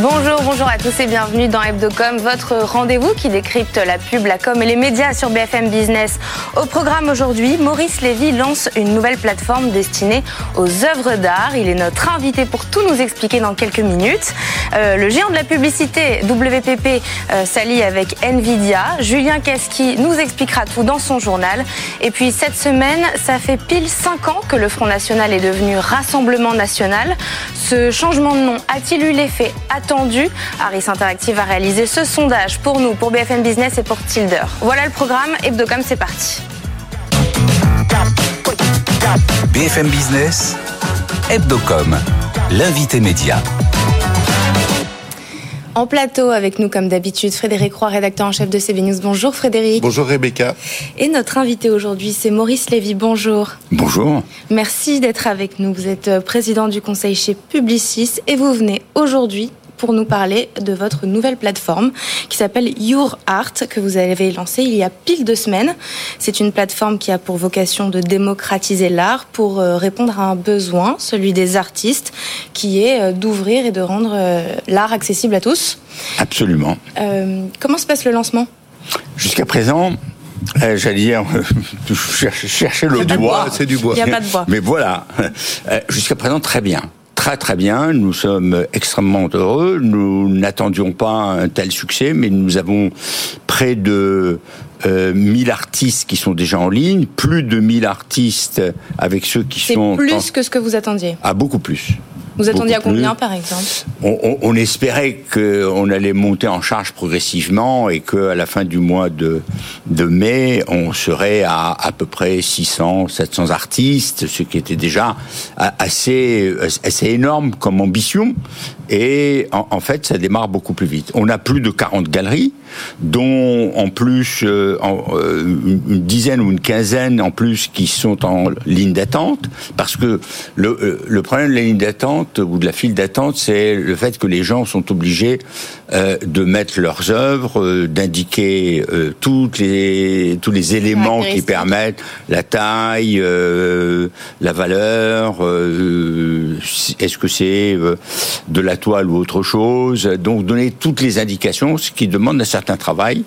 Bonjour, bonjour à tous et bienvenue dans Hebdocom, votre rendez-vous qui décrypte la pub, la com et les médias sur BFM Business. Au programme aujourd'hui, Maurice Lévy lance une nouvelle plateforme destinée aux œuvres d'art. Il est notre invité pour tout nous expliquer dans quelques minutes. Euh, le géant de la publicité, WPP, euh, s'allie avec Nvidia. Julien Kaski nous expliquera tout dans son journal. Et puis cette semaine, ça fait pile 5 ans que le Front National est devenu Rassemblement National. Ce changement de nom a-t-il eu l'effet Harris Interactive a réalisé ce sondage pour nous, pour BFM Business et pour Tilder. Voilà le programme. Hebdocom, c'est parti. BFM Business, Hebdocom, l'invité média. En plateau avec nous, comme d'habitude, Frédéric Roy, rédacteur en chef de CB News. Bonjour Frédéric. Bonjour Rebecca. Et notre invité aujourd'hui, c'est Maurice Lévy. Bonjour. Bonjour. Merci d'être avec nous. Vous êtes euh, président du conseil chez Publicis et vous venez aujourd'hui pour nous parler de votre nouvelle plateforme qui s'appelle Your Art que vous avez lancée il y a pile deux semaines. C'est une plateforme qui a pour vocation de démocratiser l'art pour euh, répondre à un besoin, celui des artistes, qui est euh, d'ouvrir et de rendre euh, l'art accessible à tous. Absolument. Euh, comment se passe le lancement? Jusqu'à présent, euh, j'allais dire, chercher, chercher le C'est du bois. bois, c'est du bois. Il y a pas de bois. Mais voilà, Euh, jusqu'à présent, très bien. Très très bien, nous sommes extrêmement heureux. Nous n'attendions pas un tel succès, mais nous avons près de euh, 1000 artistes qui sont déjà en ligne, plus de 1000 artistes avec ceux qui C'est sont... plus en- que ce que vous attendiez. Ah, beaucoup plus. Vous attendiez à plus. combien, par exemple On, on- on espérait qu'on allait monter en charge progressivement et qu'à la fin du mois de, de mai, on serait à à peu près 600, 700 artistes, ce qui était déjà assez, assez énorme comme ambition. Et en, en fait, ça démarre beaucoup plus vite. On a plus de 40 galeries, dont en plus euh, en, euh, une dizaine ou une quinzaine en plus qui sont en ligne d'attente, parce que le, euh, le problème de la ligne d'attente ou de la file d'attente, c'est le fait que les gens sont obligés euh, de mettre leurs œuvres, euh, d'indiquer euh, toutes les tous les éléments qui permettent la taille, euh, la valeur, euh, est-ce que c'est euh, de la toile ou autre chose. Donc donner toutes les indications, ce qui demande un certain travail.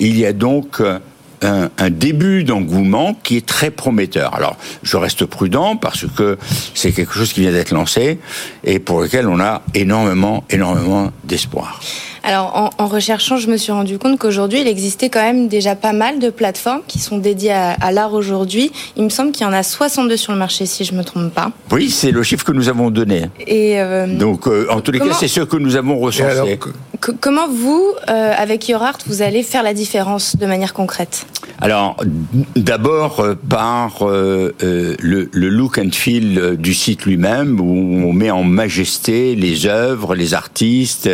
Il y a donc euh, un, un début d'engouement qui est très prometteur. Alors, je reste prudent parce que c'est quelque chose qui vient d'être lancé et pour lequel on a énormément, énormément d'espoir. Alors, en, en recherchant, je me suis rendu compte qu'aujourd'hui, il existait quand même déjà pas mal de plateformes qui sont dédiées à, à l'art aujourd'hui. Il me semble qu'il y en a 62 sur le marché, si je me trompe pas. Oui, c'est le chiffre que nous avons donné. Et euh, Donc, euh, en tous les Comment- cas, c'est ce que nous avons recensé. alors, que- comment vous, euh, avec Your Art, vous allez faire la différence de manière concrète? Alors, d'abord euh, par euh, euh, le, le look and feel euh, du site lui-même, où on met en majesté les œuvres, les artistes,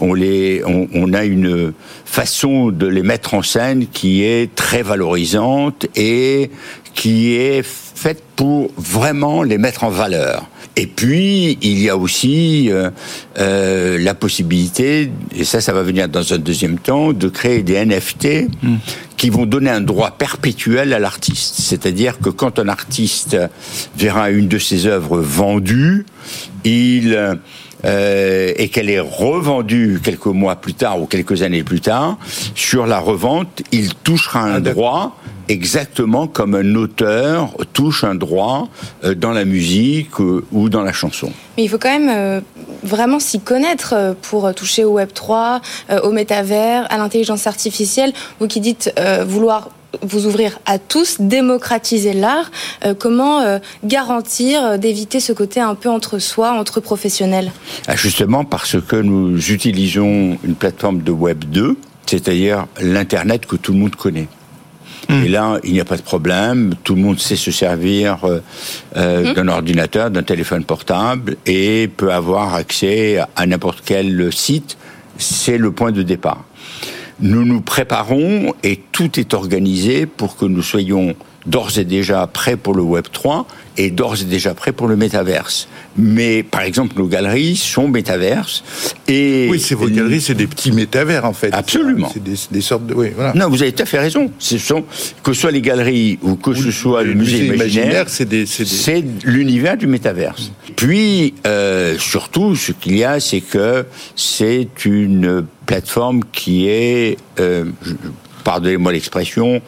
on les, on, on a une façon de les mettre en scène qui est très valorisante et qui est faite pour vraiment les mettre en valeur. Et puis, il y a aussi euh, euh, la possibilité, et ça, ça va venir dans un deuxième temps, de créer des NFT qui vont donner un droit perpétuel à l'artiste. C'est-à-dire que quand un artiste verra une de ses œuvres vendue, il euh, et qu'elle est revendue quelques mois plus tard ou quelques années plus tard, sur la revente, il touchera un droit exactement comme un auteur touche un droit euh, dans la musique euh, ou dans la chanson. Mais il faut quand même vraiment s'y connaître pour toucher au Web 3, euh, au métavers, à l'intelligence artificielle. Vous qui dites vouloir vous ouvrir à tous, démocratiser l'art, euh, comment euh, garantir euh, d'éviter ce côté un peu entre soi, entre professionnels? Ah, Justement parce que nous utilisons une plateforme de Web 2, c'est-à-dire l'Internet que tout le monde connaît. Et là, il n'y a pas de problème. Tout le monde sait se servir euh, euh, d'un ordinateur, d'un téléphone portable et peut avoir accès à n'importe quel site. C'est le point de départ. Nous nous préparons et tout est organisé pour que nous soyons d'ores et déjà prêt pour le Web 3 et d'ores et déjà prêt pour le métaverse. Mais par exemple, nos galeries sont métaverses et oui, c'est vos galeries, c'est des petits métavers en fait. Absolument. C'est des, sortes de oui, voilà. Non, vous avez tout à fait raison. Ce sont que ce soit les galeries ou que ce soit le, musée, imaginaire, c'est des... l'univers du métaverse. Puis euh, surtout, ce qu'il y a, c'est que c'est une plateforme qui est, euh, pardonnez-moi l'expression,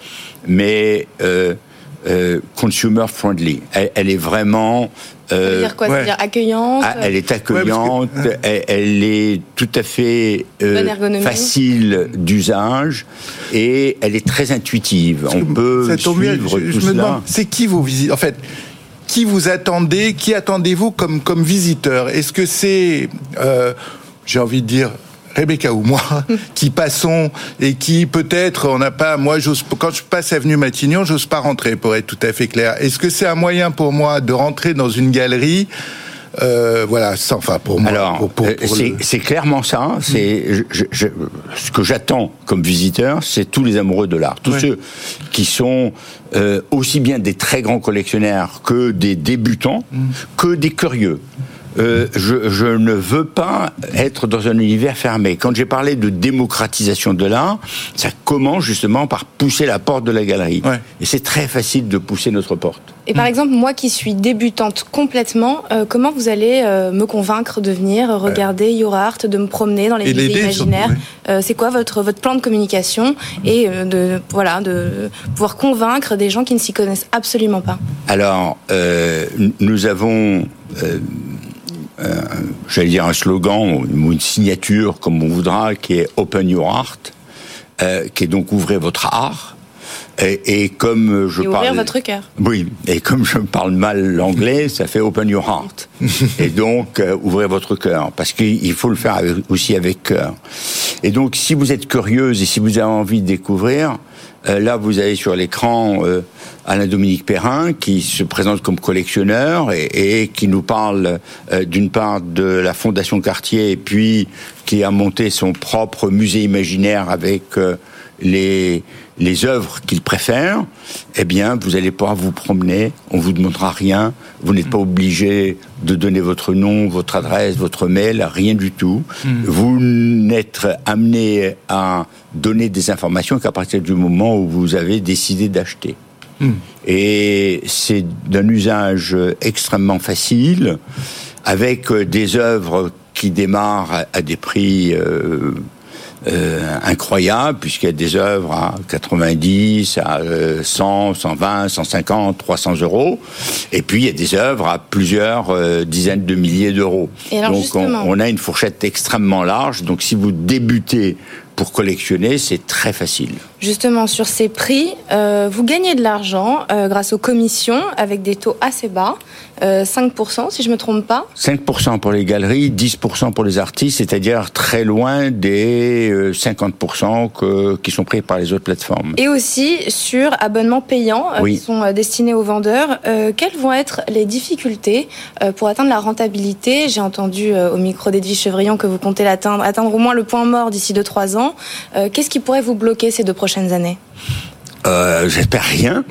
mais euh, euh, consumer friendly. Elle, est vraiment. Euh, dire quoi? Dire accueillante? Ah, elle est accueillante. elle, est tout à fait euh, facile d'usage et elle est très intuitive. On peut suivre je, tout me demande, c'est qui vos visites En fait, qui vous attendez Qui attendez-vous comme comme visiteur? Est-ce que c'est, j'ai envie de dire, Rebecca ou moi, qui passons et qui peut-être on n'a pas, moi j'ose, quand je passe avenue Matignon, j'ose pas rentrer pour être tout à fait clair. Est-ce que c'est un moyen pour moi de rentrer dans une galerie euh, voilà, enfin pour moi. Alors, euh, c'est clairement ça. C'est ce que j'attends comme visiteur, c'est tous les amoureux de l'art, tous ceux qui sont euh, aussi bien des très grands collectionneurs que des débutants, mm. que des curieux. Euh, je, je, ne veux pas être dans un univers fermé. Quand j'ai parlé de démocratisation de l'art, ça commence justement par pousser la porte de la galerie. Et c'est très facile de pousser notre porte. Et par exemple, moi qui suis débutante complètement, euh, comment vous allez euh, me convaincre de venir regarder Your Art, de me promener dans les musées imaginaires C'est quoi votre, votre plan de communication et de, voilà, de pouvoir convaincre des gens qui ne s'y connaissent absolument pas? Alors, nous avons euh, j'allais dire un slogan ou une signature, comme on voudra, qui est Open Your Heart, euh, qui est donc ouvrez votre art. Et, et comme je et parle, votre cœur. Oui, et comme je parle mal l'anglais, ça fait Open Your Heart. et donc euh, ouvrez votre cœur, parce qu'il faut le faire aussi avec cœur. Et donc, si vous êtes curieuse et si vous avez envie de découvrir, euh, là, vous avez sur l'écran euh, Alain-Dominique Perrin qui se présente comme collectionneur et, qui nous parle euh, d'une part de la Fondation Cartier et puis qui a monté son propre musée imaginaire avec les les œuvres qu'il préfère, eh bien, vous allez pouvoir vous promener, on vous demandera rien, vous n'êtes pas obligé de donner votre nom, votre adresse, votre mail, rien du tout. Hmm. Vous n'êtes amené à donner des informations qu'à partir du moment où vous avez décidé d'acheter. Hmm. Et c'est d'un usage extrêmement facile, avec des œuvres qui démarrent à des prix euh, euh, incroyable, puisqu'il y a des œuvres à 90, à 100, 120, 150, 300 euros. Et puis, il y a des œuvres à plusieurs euh, dizaines de milliers d'euros. Donc, on, a une fourchette extrêmement large. Donc, si vous débutez pour collectionner, c'est très facile. Justement, sur ces prix, euh, vous gagnez de l'argent euh, grâce aux commissions avec des taux assez bas, 5% euh, si je ne me trompe pas. 5% pour les galeries, 10% pour les artistes, c'est-à-dire très loin des 50% que, qui sont pris par les autres plateformes. Et aussi sur abonnements payants qui sont destinés aux vendeurs. quelles vont être les difficultés pour atteindre la rentabilité? J'ai entendu au micro d'Edwige Chevrillon que vous comptez l'atteindre, atteindre au moins le point mort d'ici 2-3 ans. Euh, qu'est-ce qui pourrait vous bloquer ces deux prochaines années euh, J'espère rien.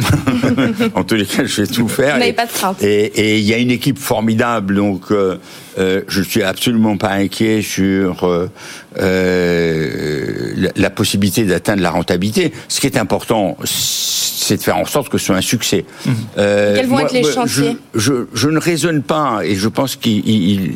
en tous les cas, je vais tout faire. Vous n'avez pas de crainte. Et il y a une équipe formidable, donc euh, euh, je suis absolument pas inquiet sur euh, euh, la, possibilité d'atteindre la rentabilité. Ce qui est important, c'est de faire en sorte que ce soit un succès. Mmh. Quels vont être les chantiers je, je, je, ne raisonne pas, et je pense qu'il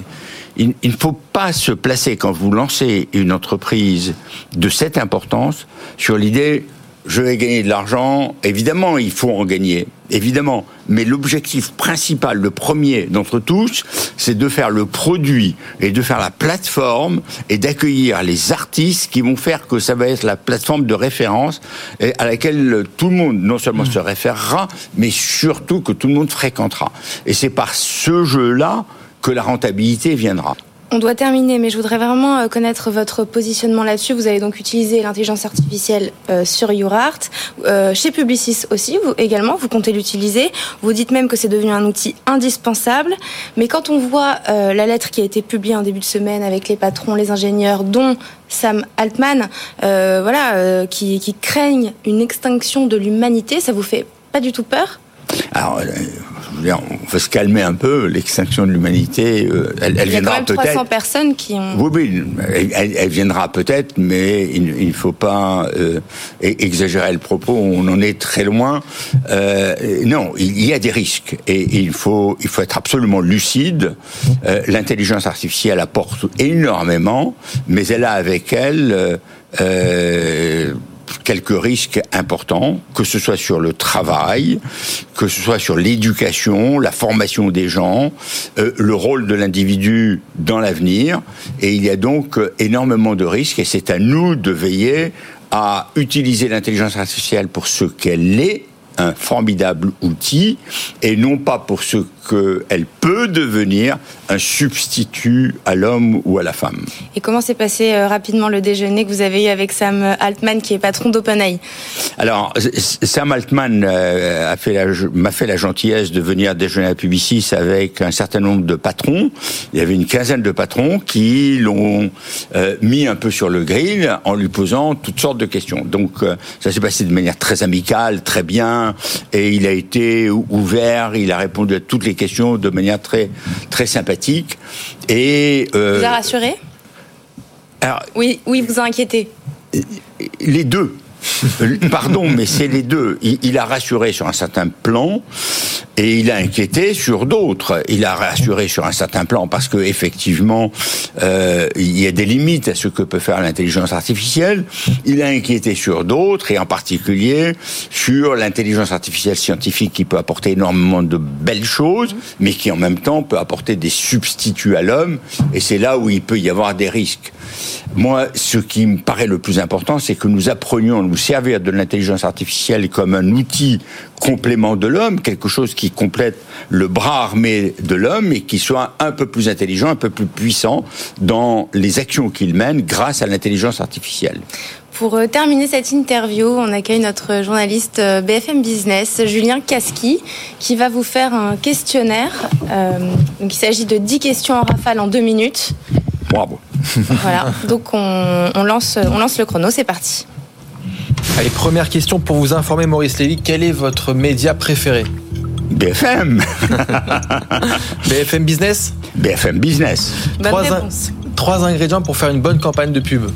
il, ne faut pas se placer quand vous lancez une entreprise de cette importance sur l'idée je vais gagner de l'argent. Évidemment, il faut en gagner, évidemment. Mais l'objectif principal, le premier d'entre tous, c'est de faire le produit et de faire la plateforme et d'accueillir les artistes qui vont faire que ça va être la plateforme de référence et à laquelle tout le monde non seulement se référera, mais surtout que tout le monde fréquentera. Et c'est par ce jeu-là que la rentabilité viendra. On doit terminer, mais je voudrais vraiment euh, connaître votre positionnement là-dessus. Vous avez donc utilisé l'intelligence artificielle euh, sur YourArt. Euh, chez Publicis aussi, vous également, vous comptez l'utiliser. Vous dites même que c'est devenu un outil indispensable. Mais quand on voit la lettre qui a été publiée en début de semaine avec les patrons, les ingénieurs, dont Sam Altman, voilà, qui, qui craignent une extinction de l'humanité, ça vous fait pas du tout peur? Alors, euh, on va se calmer un peu. L'extinction de l'humanité, euh, elle, elle viendra peut-être. Il y a 300 personnes qui ont. Oui, oui, elle, viendra peut-être, mais il ne faut pas euh, exagérer le propos. On en est très loin. non, il y a des risques et il faut il faut être absolument lucide. L'intelligence artificielle apporte énormément, mais elle a avec elle quelques risques importants, que ce soit sur le travail, que ce soit sur l'éducation, la formation des gens, euh, le rôle de l'individu dans l'avenir. Et il y a donc euh, énormément de risques et c'est à nous de veiller à utiliser l'intelligence artificielle pour ce qu'elle est, un formidable outil, et non pas pour ce qu'elle peut devenir un substitut à l'homme ou à la femme. Et comment s'est passé euh, rapidement le déjeuner que vous avez eu avec Sam Altman, qui est patron d'OpenAI? Alors, Sam Altman euh, m'a fait la gentillesse de venir déjeuner à Publicis avec un certain nombre de patrons. Il y avait une quinzaine de patrons qui l'ont euh, mis un peu sur le grill en lui posant toutes sortes de questions. Donc, ça s'est passé de manière très amicale, très bien, et il a été ouvert, il a répondu à toutes les questions de manière très, très sympathique. Et, euh, vous a rassuré? Oui, oui, vous a inquiété? Les deux. Pardon, mais c'est les deux. Il, a rassuré sur un certain plan et il a inquiété sur d'autres. Il a rassuré sur un certain plan parce que effectivement, euh, il y a des limites à ce que peut faire l'intelligence artificielle. Il a inquiété sur d'autres et en particulier sur l'intelligence artificielle scientifique qui peut apporter énormément de belles choses, mais qui en même temps peut apporter des substituts à l'homme. Et c'est là où il peut y avoir des risques. Moi, ce qui me paraît le plus important, c'est que nous apprenions à nous servir de l'intelligence artificielle comme un outil complément de l'homme, quelque chose qui complète le bras armé de l'homme et qui soit un peu plus intelligent, un peu plus puissant dans les actions qu'il mène grâce à l'intelligence artificielle. Pour euh, terminer cette interview, on accueille notre journaliste euh, BFM Business, Julien Kaski, qui va vous faire un questionnaire. Euh, il s'agit de 10 questions en rafale en deux minutes. Bravo. Voilà, donc on, lance, on lance le chrono, c'est parti. Allez, première question pour vous informer, Maurice Lévy, quel est votre média préféré? BFM BFM Business? BFM Business. trois, trois ingrédients pour faire une bonne campagne de pub.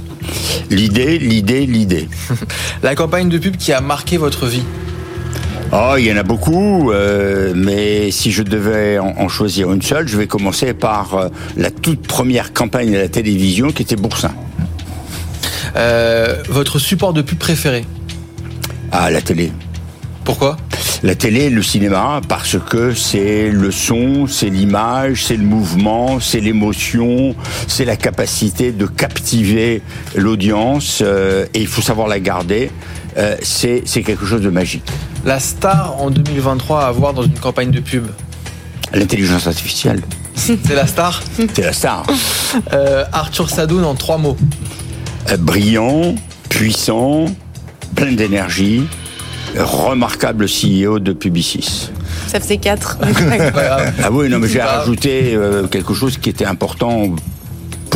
L'idée, l'idée, l'idée. La campagne de pub qui a marqué votre vie Oh, il y en a beaucoup, euh, mais si je devais en, choisir une seule, je vais commencer par euh, la toute première campagne à la télévision qui était Boursin. Euh, votre support de pub préféré? Ah, la télé. Pourquoi? La télé, le cinéma, parce que c'est le son, c'est l'image, c'est le mouvement, c'est l'émotion, c'est la capacité de captiver l'audience, et il faut savoir la garder. c'est quelque chose de magique la star en 2023 à avoir dans une campagne de pub L'intelligence artificielle. C'est la star C'est la star. Euh, Arthur Sadoun en trois mots. Euh, brillant, puissant, plein d'énergie, remarquable CEO de Publicis. Ça faisait quatre. ah oui, non, mais j'ai rajouté euh, quelque chose qui était important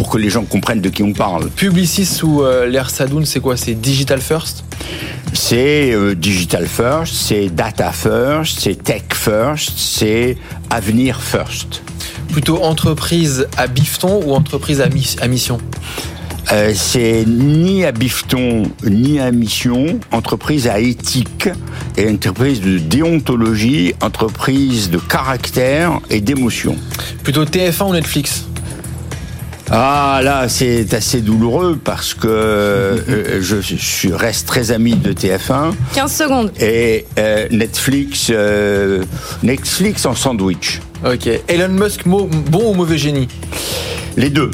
pour que les gens comprennent de qui on parle. Publicis sous l'ère Sadoun, c'est quoi? C'est digital first? C'est euh, digital first, c'est data first, c'est tech first, c'est avenir first. Plutôt entreprise à bifton ou entreprise à, mission? Euh, c'est ni à bifton ni à mission, entreprise à éthique et entreprise de déontologie, entreprise de caractère et d'émotion. Plutôt TF1 ou Netflix? Ah là, c'est assez douloureux parce que euh, je, reste très ami de TF1. 15 secondes. Et euh, Netflix, euh, Netflix en sandwich. Ok. Elon Musk, bon ou mauvais génie? Les deux.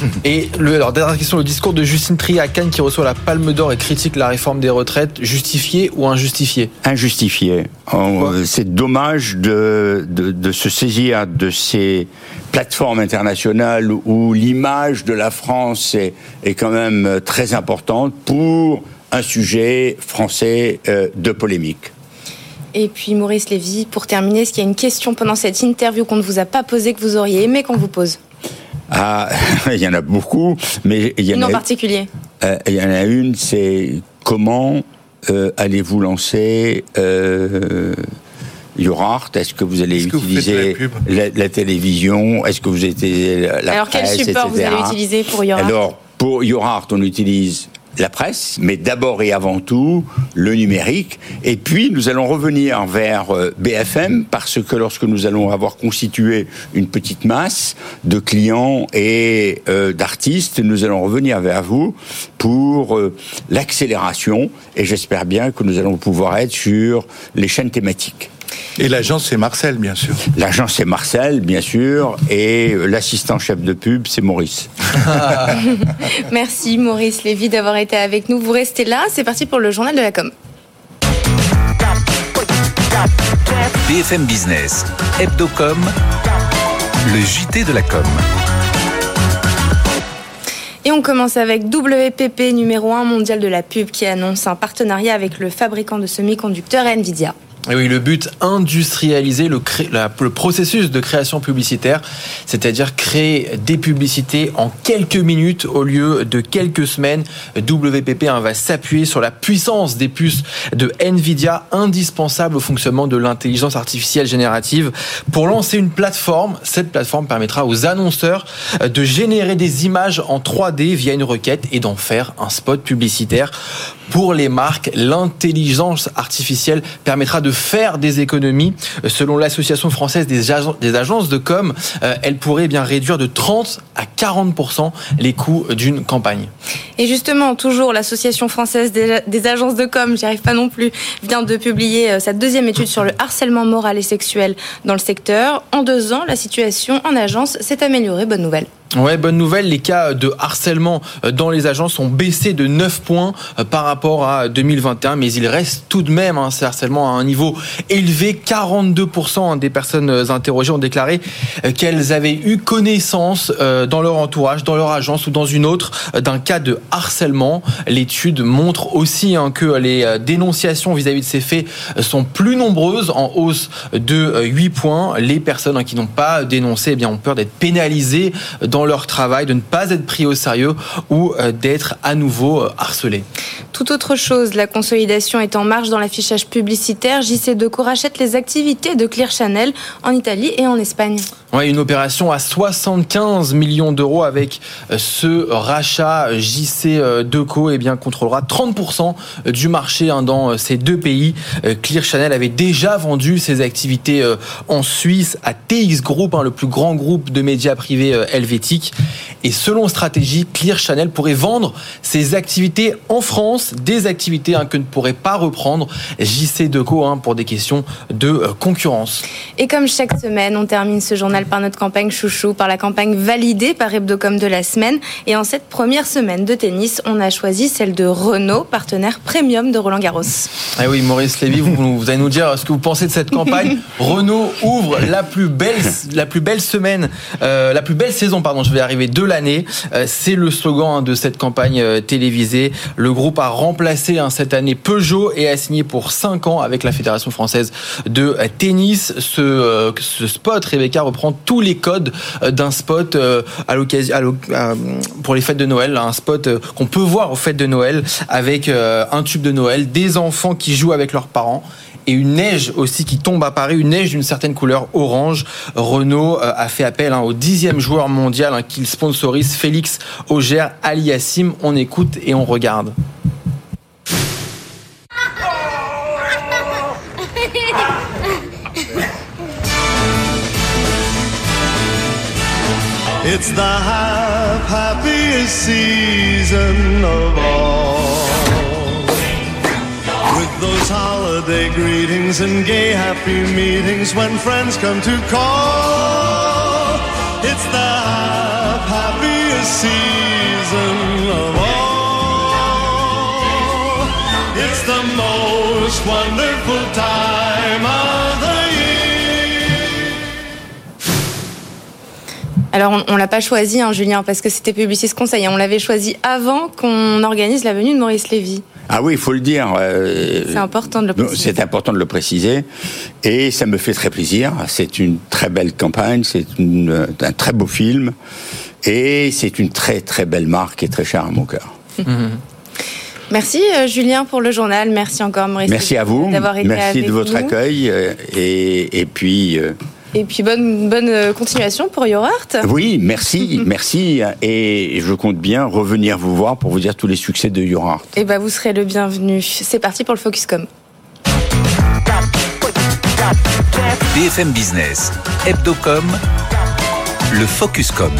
Et le, alors, dernière question, le discours de Justine Trier à Cannes qui reçoit la Palme d'Or et critique la réforme des retraites, justifié ou injustifié? Injustifié. Oh, c'est dommage de, de, de, se saisir de ces plateformes internationales où l'image de la France est, est, quand même très importante pour un sujet français euh, de polémique. Et puis Maurice Lévy, pour terminer, est-ce qu'il y a une question pendant cette interview qu'on ne vous a pas posée que vous auriez aimé qu'on vous pose? Ah, il y en a beaucoup, mais il y en une a en particulier. Euh, il y en a une, c'est comment euh, allez-vous lancer euh, Urart? Est-ce que vous allez Est-ce que vous la utiliser la, la télévision? Est-ce que vous êtes la Alors quel presse, support vous etc. allez utiliser pour Yorart Alors, pour Urart, on utilise la presse, mais d'abord et avant tout le numérique. Et puis, nous allons revenir vers euh, BFM parce que lorsque nous allons avoir constitué une petite masse de clients et euh, d'artistes, nous allons revenir vers vous pour euh, l'accélération. Et j'espère bien que nous allons pouvoir être sur les chaînes thématiques. Et l'agence, c'est Marcel, bien sûr. L'agent, c'est Marcel, bien sûr, et l'assistant chef de pub, c'est Maurice. Merci Maurice Lévy d'avoir été avec nous. Vous restez là, c'est parti pour le journal de la com. BFM Business, Hebdocom, le JT de la com. Et on commence avec WPP numéro 1 mondial de la pub qui annonce un partenariat avec le fabricant de semi-conducteurs Nvidia. Oui, le but, industrialiser le, le processus de création publicitaire, c'est-à-dire créer des publicités en quelques minutes au lieu de quelques semaines. WPP va s'appuyer sur la puissance des puces de Nvidia, indispensable au fonctionnement de l'intelligence artificielle générative. Pour lancer une plateforme, cette plateforme permettra aux annonceurs euh, de générer des images en 3D via une requête et d'en faire un spot publicitaire. Pour les marques, l'intelligence artificielle permettra de faire des économies. Euh, Selon l'Association française des, agen- des agences de com, euh, elle pourrait bien réduire de 30 à 40% les coûts d'une campagne. Et justement, toujours l'association française des, des agences de com, j'y arrive pas non plus, vient de publier euh, sa deuxième étude sur le harcèlement moral et sexuel dans le secteur. En deux ans, la situation en agence s'est améliorée. Bonne nouvelle. Ouais, bonne nouvelle, les cas de harcèlement euh, dans les agences ont baissé de 9 points euh, par rapport à 2021, mais il reste tout de même hein, ces harcèlements à un niveau élevé. 42% hein, des personnes euh, interrogées ont déclaré qu'elles avaient eu connaissance dans leur entourage, dans leur agence ou dans une autre d'un cas de harcèlement. L'étude montre aussi hein, que les dénonciations vis-à-vis de ces faits sont plus nombreuses, en hausse de euh, 8 points. Les personnes hein, qui n'ont pas dénoncé eh bien, ont peur d'être pénalisées dans leur travail, de ne pas être pris au sérieux ou euh, d'être à nouveau euh, harcelées. Tout autre chose, la consolidation est en marche dans l'affichage publicitaire. JC Deco rachète les activités de Clear Channel en Italie et en Espagne. Ouais, une opération à 75 millions d'euros avec euh, ce rachat JC euh, Deco et bien contrôlera 30% du marché hein, dans euh, ces deux pays. Clear Channel avait déjà vendu ses activités en Suisse à TX Group, hein, le plus grand groupe de médias privés euh, helvétique. Et selon stratégie, Clear Channel pourrait vendre ses activités en France, des activités hein, que ne pourrait pas reprendre JC Deco pour des questions de concurrence. Et comme chaque semaine, on termine ce journal par notre campagne chouchou, par la campagne validée par Hebdocom de la semaine. Et en cette première semaine de tennis, on a choisi celle de Renault, partenaire premium de Roland Garros. Ah oui, Maurice Lévy, vous, vous allez nous dire ce que vous pensez de cette campagne. Renault ouvre la plus belle, la plus belle semaine, euh, la plus belle saison, pardon, je vais arriver de l'année. Euh, C'est le slogan hein, de cette campagne euh, télévisée. Le groupe a remplacé hein, cette année Peugeot et a signé pour 5 ans avec la Fédération française de tennis. Ce, ce spot, Rebecca, reprend tous les codes euh, d'un spot euh, à l'occasion, pour les fêtes de Noël, un spot euh, qu'on peut voir aux fêtes de Noël avec un tube de Noël, des enfants qui jouent avec leurs parents et une neige aussi qui tombe à Paris, une neige d'une certaine couleur orange. Renault a fait appel hein, au dixième joueur mondial hein, qu'il sponsorise, Félix Auger Aliassim. On écoute et on regarde. It's the hap- happiest season of all. With those holiday greetings and gay happy meetings when friends come to call. It's the hap- happiest season of all. It's the most wonderful time Alors, on, on l'a pas choisi, hein, Julien, parce que c'était Publicis Conseil. On l'avait choisi avant qu'on organise la venue de Maurice Lévy. Ah oui, il faut le dire. euh, C'est important de le préciser. C'est important de le préciser. Et ça me fait très plaisir. C'est une très belle campagne, c'est euh, un très beau film. Et c'est une très très belle marque et très chère à mon cœur. Merci euh, Julien pour le journal. Merci encore Maurice. Merci à vous. D'avoir été Merci avec de votre nous. accueil. Et, et puis, euh, Et puis bonne, bonne euh, continuation pour Your Art. oui, merci, merci. Et je compte bien revenir vous voir pour vous dire tous les succès de Your Art. Et ben vous serez le bienvenu. C'est parti pour le Focuscom. BFM Business, Hebdocom, le Focuscom.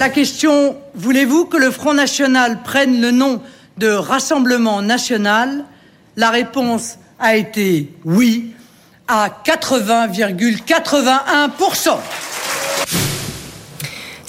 La question voulez-vous que le Front National prenne le nom de Rassemblement National? La réponse a été oui à 80,81%.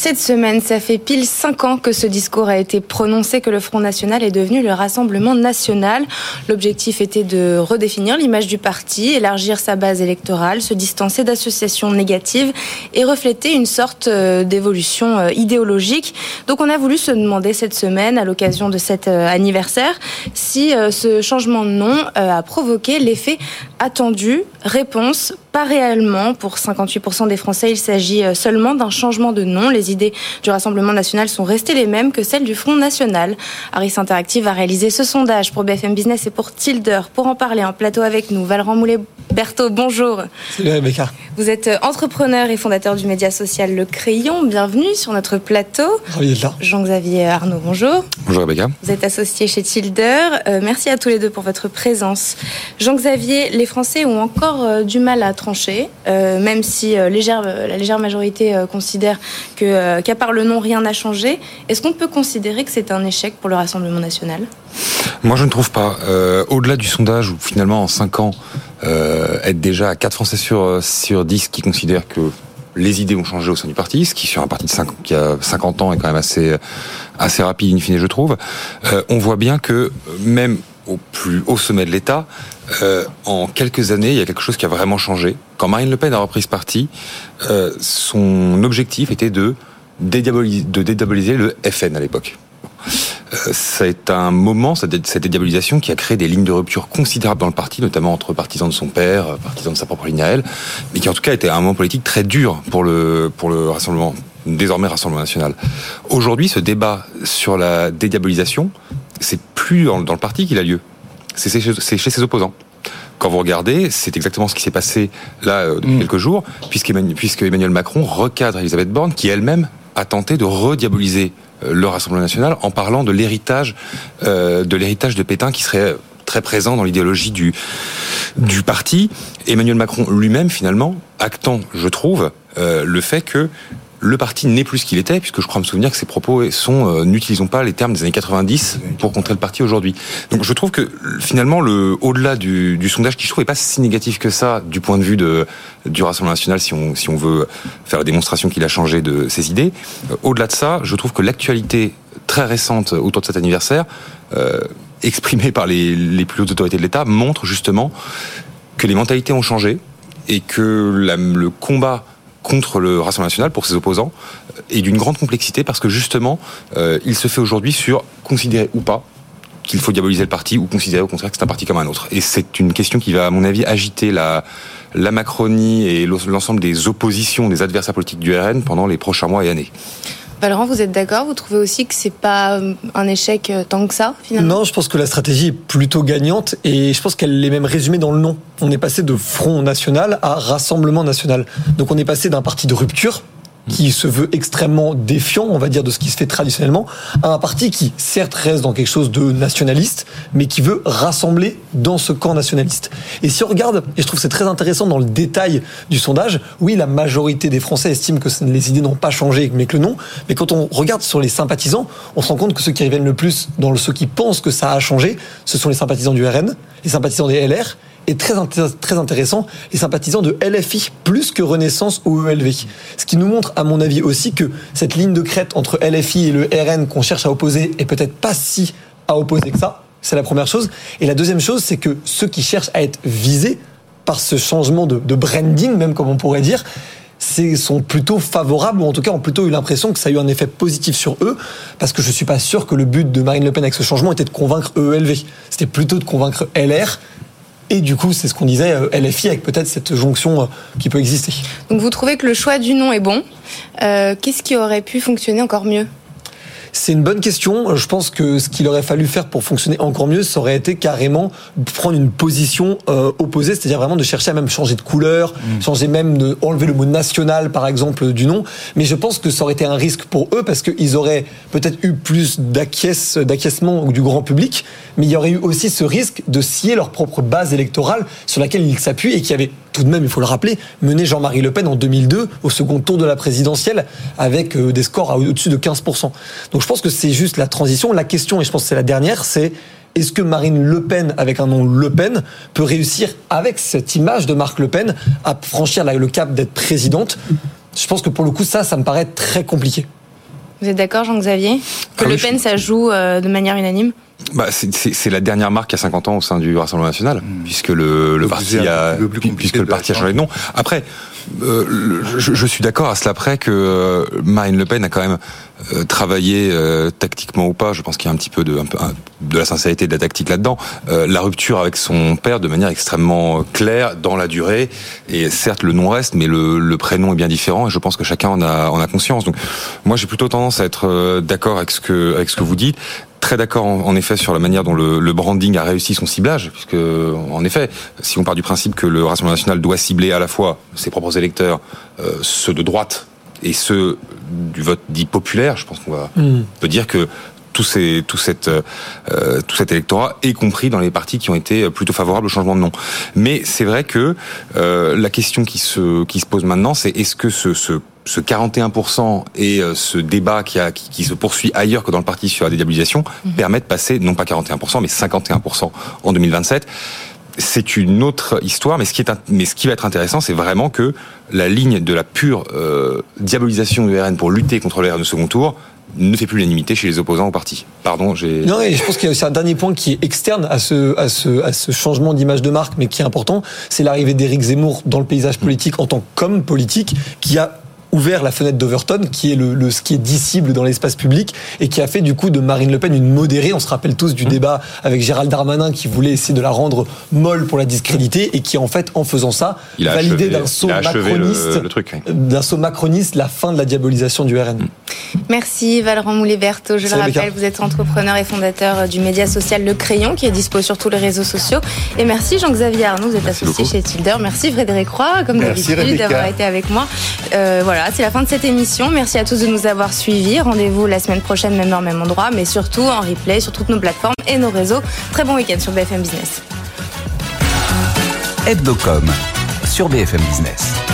Cette semaine, ça fait pile cinq ans que ce discours a été prononcé, que le Front National est devenu le Rassemblement National. L'objectif était de redéfinir l'image du parti, élargir sa base électorale, se distancer d'associations négatives et refléter une sorte euh, d'évolution euh, idéologique. Donc on a voulu se demander cette semaine, à l'occasion de cet euh, anniversaire, si ce changement de nom a provoqué l'effet attendu. Réponse, pas réellement. Pour 58% des Français, il s'agit euh, seulement d'un changement de nom. Les idées du Rassemblement national sont restées les mêmes que celles du Front national. Harris Interactive a réalisé ce sondage pour BFM Business et pour Tilder. Pour en parler en plateau avec nous, Valran Moulet-Berthaud, bonjour. Salut Rebecca. Vous êtes euh, entrepreneur et fondateur du média social Le Crayon. Bienvenue sur notre plateau. Ravi d'être là. Jean-Xavier Arnaud, bonjour. Bonjour Rebecca. Vous êtes associé chez Tilder. Euh, merci à tous les deux pour votre présence. Jean-Xavier, les Français ont encore euh, du mal à trancher, euh, même si euh, légère, la légère majorité considère qu'à part le nom, rien n'a changé. Est-ce qu'on peut considérer que c'est un échec pour le Rassemblement national? Moi je ne trouve pas. Au-delà du sondage où finalement en 5 ans, être déjà à 4 Français sur, sur 10 qui considèrent que les idées ont changé au sein du parti, ce qui sur un parti de 5, qui a 50 ans est quand même assez, assez rapide in fine je trouve, on voit bien que même au plus haut sommet de l'État, euh, en quelques années, il y a quelque chose qui a vraiment changé. Quand Marine Le Pen a repris ce parti, euh, son objectif était de dédiaboliser, le FN à l'époque. Euh, C'est un moment, cette dédiabolisation, qui a créé des lignes de rupture considérables dans le parti, notamment entre partisans de son père, euh, partisans de sa propre ligne à elle, mais qui en tout cas était un moment politique très dur pour le, pour le Rassemblement, désormais Rassemblement National. Aujourd'hui, ce débat sur la dédiabolisation, c'est plus dans le parti qu'il a lieu, c'est chez ses opposants. Quand vous regardez, c'est exactement ce qui s'est passé là euh, depuis quelques jours, puisque Emmanuel Macron recadre Elisabeth Borne, qui elle-même a tenté de rediaboliser euh, le Rassemblement national en parlant de l'héritage euh, de l'héritage de Pétain qui serait très présent dans l'idéologie du du parti. Emmanuel Macron lui-même finalement actant, je trouve, euh, le fait que le parti n'est plus ce qu'il était, puisque je crois me souvenir que ses propos sont euh, n'utilisons pas les termes des années 90 pour contrer le parti aujourd'hui. Donc je trouve que finalement, le au-delà du, du sondage qui je trouve pas si négatif que ça du point de vue de du Rassemblement national, si on si on veut faire la démonstration qu'il a changé de ses idées. Euh, au-delà de ça, je trouve que l'actualité très récente autour de cet anniversaire, euh, exprimée par les, les plus hautes autorités de l'État, montre justement que les mentalités ont changé et que la- le combat contre le Rassemblement national pour ses opposants euh, est d'une grande complexité parce que justement, euh, il se fait aujourd'hui sur considérer ou pas qu'il faut diaboliser le parti ou considérer au contraire que c'est un parti comme un autre. Et c'est une question qui va, à mon avis, agiter la Macronie et l'ensemble des oppositions, des adversaires politiques du RN pendant les prochains mois et années. Valran, vous êtes d'accord? Vous trouvez aussi que c'est pas euh, un échec euh, tant que ça, finalement? Non, je pense que la stratégie est plutôt gagnante et je pense qu'elle est même résumée dans le nom. On est passé de Front National à Rassemblement National. Donc on est passé d'un parti de rupture qui se veut extrêmement défiant, on va dire, de ce qui se fait traditionnellement, à un parti qui, certes, reste dans quelque chose de nationaliste, mais qui veut rassembler dans ce camp nationaliste. Et si on regarde, et je trouve c'est très intéressant dans le détail du sondage, oui, la majorité des Français estiment que les idées n'ont pas changé, mais que le nom, mais quand on regarde sur les sympathisants, on se rend compte que ceux qui reviennent le plus dans ceux qui pensent que ça a changé, ce sont les sympathisants du RN, les sympathisants des LR, et très, très intéressant, les sympathisants de LFI, plus que Renaissance ou ELV. Ce qui nous montre, à mon avis aussi, que cette ligne de crête entre LFI et le RN qu'on cherche à opposer est peut-être pas si à opposer que ça. C'est la première chose. Et la deuxième chose, c'est que ceux qui cherchent à être visés par ce changement de, branding, même comme on pourrait dire, sont plutôt favorables, ou en tout cas ont plutôt eu l'impression que ça a eu un effet positif sur eux, parce que je suis pas sûr que le but de Marine Le Pen avec ce changement était de convaincre EELV. C'était plutôt de convaincre LR. Et du coup, c'est ce qu'on disait, euh, LFI, avec peut-être cette jonction euh, qui peut exister. Donc vous trouvez que le choix du nom est bon. Euh, Qu'est-ce qui aurait pu fonctionner encore mieux? C'est une bonne question. Je pense que ce qu'il aurait fallu faire pour fonctionner encore mieux, ça aurait été carrément prendre une position euh, opposée, c'est-à-dire vraiment de chercher à même changer de couleur, changer même de enlever le mot national par exemple du nom. Mais je pense que ça aurait été un risque pour eux parce qu'ils auraient peut-être eu plus d'acquiesce- d'acquiescement du grand public, mais il y aurait eu aussi ce risque de scier leur propre base électorale sur laquelle ils s'appuient et qui avait tout de même, il faut le rappeler, mené Jean-Marie Le Pen en 2002 au second tour de la présidentielle avec euh, des scores à au-dessus de 15%. Donc je pense que c'est juste la transition. La question, et je pense que c'est la dernière, c'est est-ce que Marine Le Pen, avec un nom Le Pen, peut réussir, avec cette image de Marc Le Pen, à franchir le cap d'être présidente? Je pense que pour le coup, ça, ça me paraît très compliqué. Vous êtes d'accord, Jean-Xavier? Que Ah Le Pen, ça joue euh, de manière unanime? Bah, c'est- la dernière marque il y a 50 ans au sein du Rassemblement National, puisque le, le parti a, puisque le parti a changé de nom. Après, euh, le- je, je suis d'accord à cela près que euh, Marine Le Pen a quand même euh, travaillé euh, tactiquement ou pas. Je pense qu'il y a un petit peu de, un peu, un- de la sincérité, de la tactique là-dedans. Euh, la rupture avec son père de manière extrêmement claire dans la durée. Et certes, le nom reste, mais le, le prénom est bien différent. Et je pense que chacun en a, en a conscience. Donc, moi, j'ai plutôt tendance à être euh, d'accord avec ce que avec ce que vous dites. Très d'accord en, en effet sur la manière dont le, le branding a réussi son ciblage, puisque en effet, si on part du principe que le Rassemblement national doit cibler à la fois ses propres électeurs, euh, ceux de droite et ceux du vote dit populaire, je pense qu'on va on peut dire que tout, ces, tout, cette, euh, tout cet électorat est compris dans les partis qui ont été plutôt favorables au changement de nom. Mais c'est vrai que euh, la question qui se, qui se pose maintenant, c'est est-ce que ce, ce, ce 41% et euh, ce débat qui, a, qui, qui se poursuit ailleurs que dans le parti sur la dédiabolisation permet de passer non pas 41% mais 51% en 2027 c'est une autre histoire, mais ce qui, va être intéressant, c'est vraiment que la ligne de la pure euh, diabolisation du RN pour lutter contre le RN de second tour ne fait plus l'unanimité chez les opposants au parti. Pardon, j'ai... Non, et je pense qu'il y a aussi un dernier point qui est externe à ce, à ce, à ce changement d'image de marque, mais qui est important, c'est l'arrivée d'Éric Zemmour dans le paysage politique en tant qu'homme politique, qui a ouvert la fenêtre d'Overton, qui est le, le ce qui est disciple dans l'espace public et qui a fait du coup de Marine Le Pen une modérée. On se rappelle tous du débat avec Gérald Darmanin qui voulait essayer de la rendre molle pour la discréditer et qui en fait en faisant ça Il a validé d'un saut macroniste, d'un saut la fin de la diabolisation du RN. Merci Valorant Moulet-Berthaud. Je le rappelle, vous êtes entrepreneur et fondateur du média social Le Crayon qui est dispo sur tous les réseaux sociaux. Et merci Jean-Xavier Arnaud, vous êtes Merci associé beaucoup. chez Tilder. Merci Frédéric Roy, comme d'habitude, d'avoir été avec moi. Euh, c'est la fin de cette émission. Merci à tous de nous avoir suivis. Rendez-vous la semaine prochaine, même heure, même endroit, mais surtout en replay sur toutes nos plateformes et nos réseaux. Très bon week-end sur BFM Business. Hebdocom sur BFM Business.